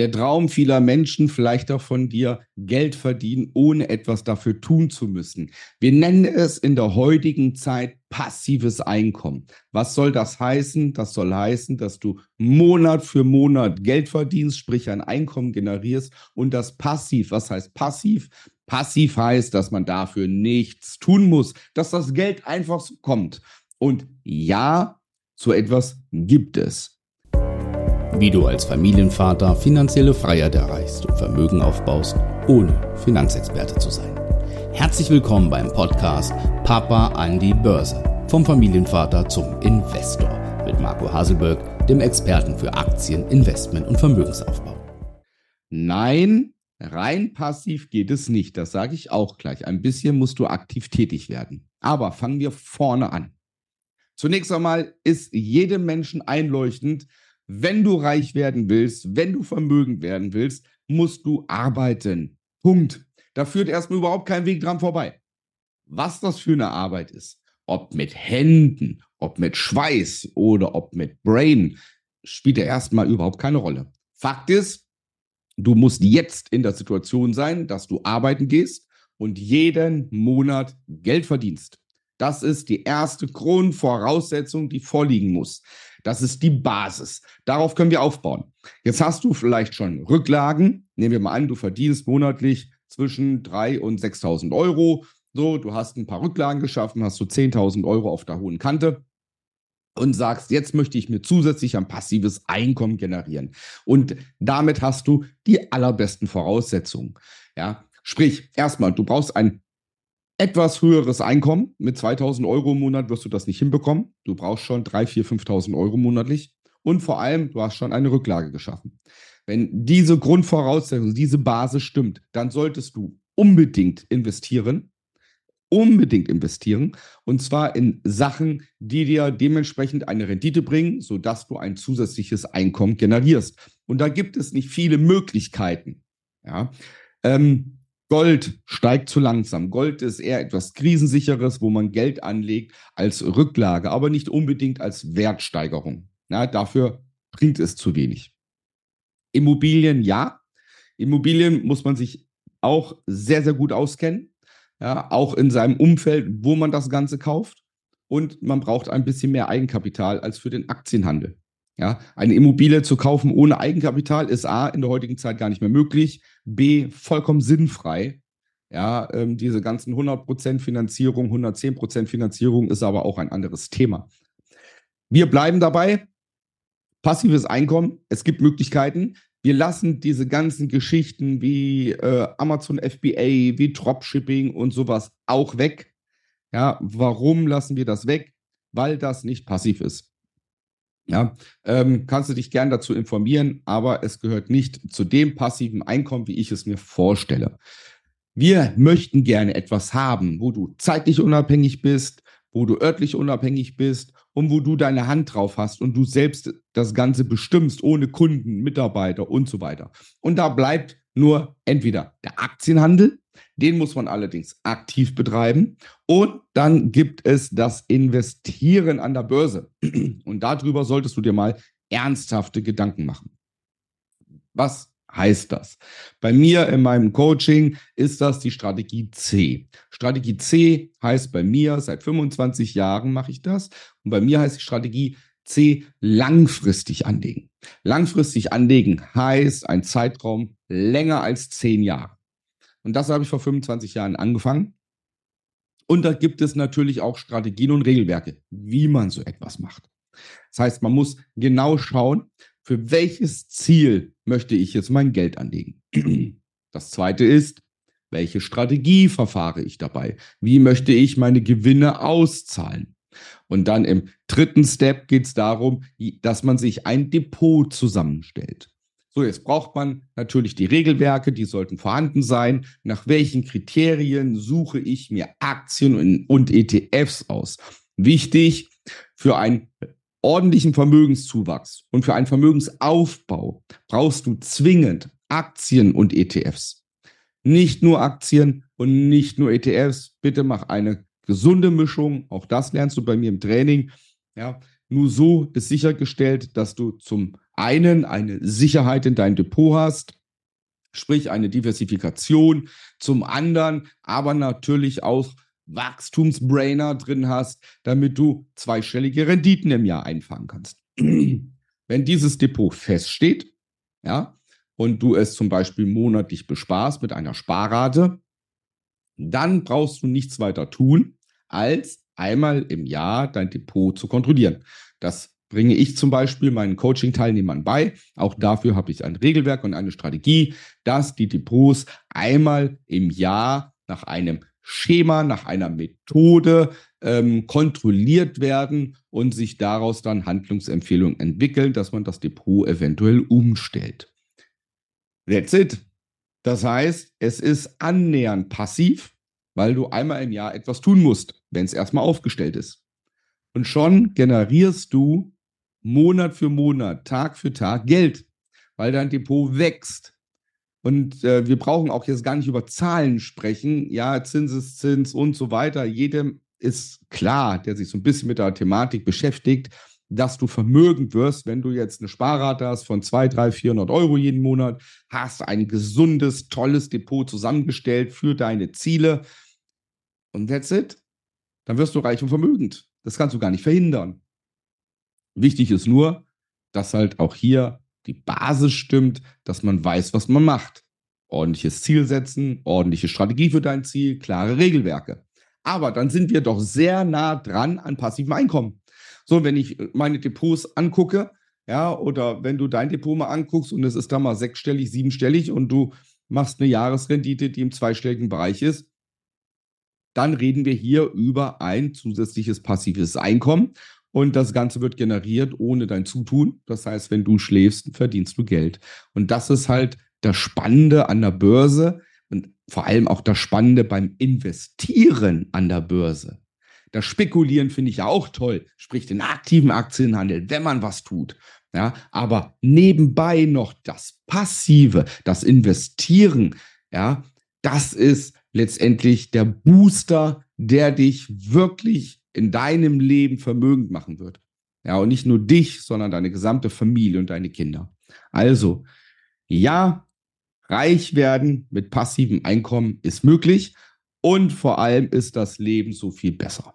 Der Traum vieler Menschen, vielleicht auch von dir, Geld verdienen, ohne etwas dafür tun zu müssen. Wir nennen es in der heutigen Zeit passives Einkommen. Was soll das heißen? Das soll heißen, dass du Monat für Monat Geld verdienst, sprich ein Einkommen generierst und das passiv. Was heißt passiv? Passiv heißt, dass man dafür nichts tun muss, dass das Geld einfach so kommt. Und ja, so etwas gibt es. Wie du als Familienvater finanzielle Freiheit erreichst und Vermögen aufbaust, ohne Finanzexperte zu sein. Herzlich willkommen beim Podcast Papa an die Börse. Vom Familienvater zum Investor mit Marco Haselberg, dem Experten für Aktien, Investment und Vermögensaufbau. Nein, rein passiv geht es nicht. Das sage ich auch gleich. Ein bisschen musst du aktiv tätig werden. Aber fangen wir vorne an. Zunächst einmal ist jedem Menschen einleuchtend, wenn du reich werden willst, wenn du vermögend werden willst, musst du arbeiten. Punkt. Da führt erstmal überhaupt kein Weg dran vorbei. Was das für eine Arbeit ist, ob mit Händen, ob mit Schweiß oder ob mit Brain, spielt ja erstmal überhaupt keine Rolle. Fakt ist, du musst jetzt in der Situation sein, dass du arbeiten gehst und jeden Monat Geld verdienst. Das ist die erste Grundvoraussetzung, die vorliegen muss. Das ist die Basis. Darauf können wir aufbauen. Jetzt hast du vielleicht schon Rücklagen. Nehmen wir mal an, du verdienst monatlich zwischen 3.000 und 6.000 Euro. So, du hast ein paar Rücklagen geschaffen, hast du so 10.000 Euro auf der hohen Kante und sagst, jetzt möchte ich mir zusätzlich ein passives Einkommen generieren. Und damit hast du die allerbesten Voraussetzungen. Ja, sprich, erstmal, du brauchst ein etwas höheres Einkommen. Mit 2000 Euro im Monat wirst du das nicht hinbekommen. Du brauchst schon 3.000, 4.000, 5.000 Euro monatlich. Und vor allem, du hast schon eine Rücklage geschaffen. Wenn diese Grundvoraussetzung, diese Basis stimmt, dann solltest du unbedingt investieren. Unbedingt investieren. Und zwar in Sachen, die dir dementsprechend eine Rendite bringen, sodass du ein zusätzliches Einkommen generierst. Und da gibt es nicht viele Möglichkeiten. Ja. Ähm, Gold steigt zu langsam. Gold ist eher etwas Krisensicheres, wo man Geld anlegt als Rücklage, aber nicht unbedingt als Wertsteigerung. Ja, dafür bringt es zu wenig. Immobilien, ja. Immobilien muss man sich auch sehr, sehr gut auskennen. Ja, auch in seinem Umfeld, wo man das Ganze kauft. Und man braucht ein bisschen mehr Eigenkapital als für den Aktienhandel. Ja, eine Immobilie zu kaufen ohne Eigenkapital ist A in der heutigen Zeit gar nicht mehr möglich, B vollkommen sinnfrei. Ja, ähm, diese ganzen 100% Finanzierung, 110% Finanzierung ist aber auch ein anderes Thema. Wir bleiben dabei. Passives Einkommen, es gibt Möglichkeiten. Wir lassen diese ganzen Geschichten wie äh, Amazon FBA, wie Dropshipping und sowas auch weg. Ja, warum lassen wir das weg? Weil das nicht passiv ist. Ja, ähm, kannst du dich gern dazu informieren, aber es gehört nicht zu dem passiven Einkommen, wie ich es mir vorstelle. Wir möchten gerne etwas haben, wo du zeitlich unabhängig bist, wo du örtlich unabhängig bist und wo du deine Hand drauf hast und du selbst das Ganze bestimmst, ohne Kunden, Mitarbeiter und so weiter. Und da bleibt nur entweder der Aktienhandel den muss man allerdings aktiv betreiben. Und dann gibt es das Investieren an der Börse. Und darüber solltest du dir mal ernsthafte Gedanken machen. Was heißt das? Bei mir in meinem Coaching ist das die Strategie C. Strategie C heißt bei mir, seit 25 Jahren mache ich das. Und bei mir heißt die Strategie C langfristig anlegen. Langfristig anlegen heißt ein Zeitraum länger als zehn Jahre. Und das habe ich vor 25 Jahren angefangen. Und da gibt es natürlich auch Strategien und Regelwerke, wie man so etwas macht. Das heißt, man muss genau schauen, für welches Ziel möchte ich jetzt mein Geld anlegen. Das zweite ist, welche Strategie verfahre ich dabei? Wie möchte ich meine Gewinne auszahlen? Und dann im dritten Step geht es darum, dass man sich ein Depot zusammenstellt. So, jetzt braucht man natürlich die Regelwerke, die sollten vorhanden sein. Nach welchen Kriterien suche ich mir Aktien und ETFs aus? Wichtig für einen ordentlichen Vermögenszuwachs und für einen Vermögensaufbau brauchst du zwingend Aktien und ETFs. Nicht nur Aktien und nicht nur ETFs. Bitte mach eine gesunde Mischung. Auch das lernst du bei mir im Training. Ja, nur so ist sichergestellt, dass du zum einen eine Sicherheit in dein Depot hast, sprich eine Diversifikation, zum anderen aber natürlich auch Wachstumsbrainer drin hast, damit du zweistellige Renditen im Jahr einfangen kannst. Wenn dieses Depot feststeht, ja, und du es zum Beispiel monatlich besparst mit einer Sparrate, dann brauchst du nichts weiter tun, als einmal im Jahr dein Depot zu kontrollieren. Das bringe ich zum Beispiel meinen Coaching-Teilnehmern bei. Auch dafür habe ich ein Regelwerk und eine Strategie, dass die Depots einmal im Jahr nach einem Schema, nach einer Methode ähm, kontrolliert werden und sich daraus dann Handlungsempfehlungen entwickeln, dass man das Depot eventuell umstellt. That's it. Das heißt, es ist annähernd passiv, weil du einmal im Jahr etwas tun musst, wenn es erstmal aufgestellt ist. Und schon generierst du Monat für Monat, Tag für Tag Geld, weil dein Depot wächst. Und äh, wir brauchen auch jetzt gar nicht über Zahlen sprechen. Ja, Zinseszins und so weiter. Jedem ist klar, der sich so ein bisschen mit der Thematik beschäftigt, dass du vermögend wirst, wenn du jetzt eine Sparrate hast von 200, 300, 400 Euro jeden Monat, hast ein gesundes, tolles Depot zusammengestellt für deine Ziele. Und that's it. Dann wirst du reich und vermögend. Das kannst du gar nicht verhindern. Wichtig ist nur, dass halt auch hier die Basis stimmt, dass man weiß, was man macht. Ordentliches Ziel setzen, ordentliche Strategie für dein Ziel, klare Regelwerke. Aber dann sind wir doch sehr nah dran an passivem Einkommen. So, wenn ich meine Depots angucke, ja, oder wenn du dein Depot mal anguckst und es ist da mal sechsstellig, siebenstellig und du machst eine Jahresrendite, die im zweistelligen Bereich ist, dann reden wir hier über ein zusätzliches passives Einkommen. Und das Ganze wird generiert ohne dein Zutun. Das heißt, wenn du schläfst, verdienst du Geld. Und das ist halt das Spannende an der Börse und vor allem auch das Spannende beim Investieren an der Börse. Das Spekulieren finde ich ja auch toll, sprich den aktiven Aktienhandel, wenn man was tut. Ja, aber nebenbei noch das Passive, das Investieren, ja, das ist letztendlich der Booster, der dich wirklich in deinem Leben vermögend machen wird. Ja, und nicht nur dich, sondern deine gesamte Familie und deine Kinder. Also, ja, reich werden mit passivem Einkommen ist möglich und vor allem ist das Leben so viel besser.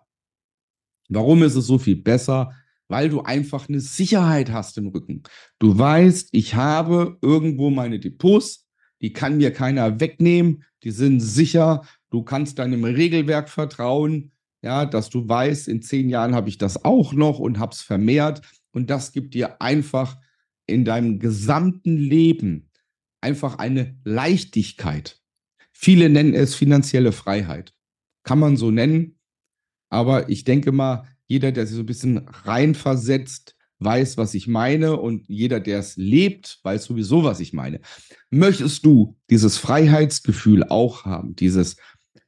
Warum ist es so viel besser? Weil du einfach eine Sicherheit hast im Rücken. Du weißt, ich habe irgendwo meine Depots, die kann mir keiner wegnehmen, die sind sicher, du kannst deinem Regelwerk vertrauen, ja, dass du weißt, in zehn Jahren habe ich das auch noch und habe es vermehrt. Und das gibt dir einfach in deinem gesamten Leben einfach eine Leichtigkeit. Viele nennen es finanzielle Freiheit. Kann man so nennen. Aber ich denke mal, jeder, der sich so ein bisschen reinversetzt, weiß, was ich meine. Und jeder, der es lebt, weiß sowieso, was ich meine. Möchtest du dieses Freiheitsgefühl auch haben, dieses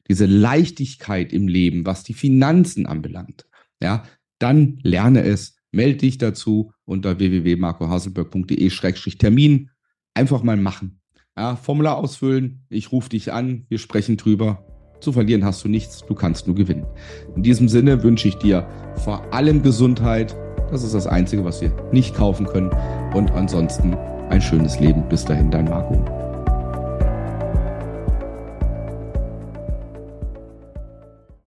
diese Leichtigkeit im Leben, was die Finanzen anbelangt, ja, dann lerne es, melde dich dazu unter www.marcohaselberg.de-termin. Einfach mal machen. Ja, Formular ausfüllen, ich rufe dich an, wir sprechen drüber. Zu verlieren hast du nichts, du kannst nur gewinnen. In diesem Sinne wünsche ich dir vor allem Gesundheit. Das ist das Einzige, was wir nicht kaufen können. Und ansonsten ein schönes Leben. Bis dahin, dein Marco.